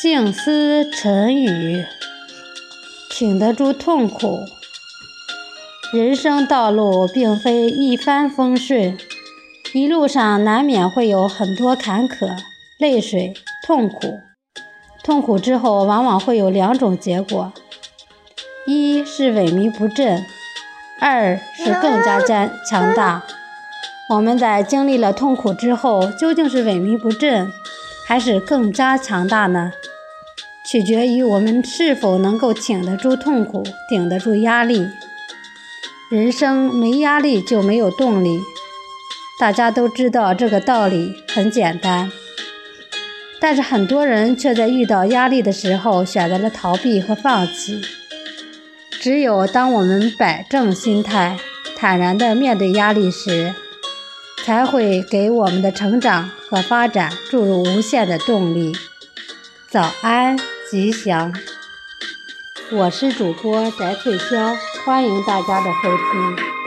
静思沉语，挺得住痛苦。人生道路并非一帆风顺，一路上难免会有很多坎坷、泪水、痛苦。痛苦之后，往往会有两种结果：一是萎靡不振，二是更加坚强大。我们在经历了痛苦之后，究竟是萎靡不振，还是更加强大呢？取决于我们是否能够挺得住痛苦，顶得住压力。人生没压力就没有动力，大家都知道这个道理很简单。但是很多人却在遇到压力的时候选择了逃避和放弃。只有当我们摆正心态，坦然地面对压力时，才会给我们的成长和发展注入无限的动力。早安，吉祥！我是主播翟翠潇，欢迎大家的收听。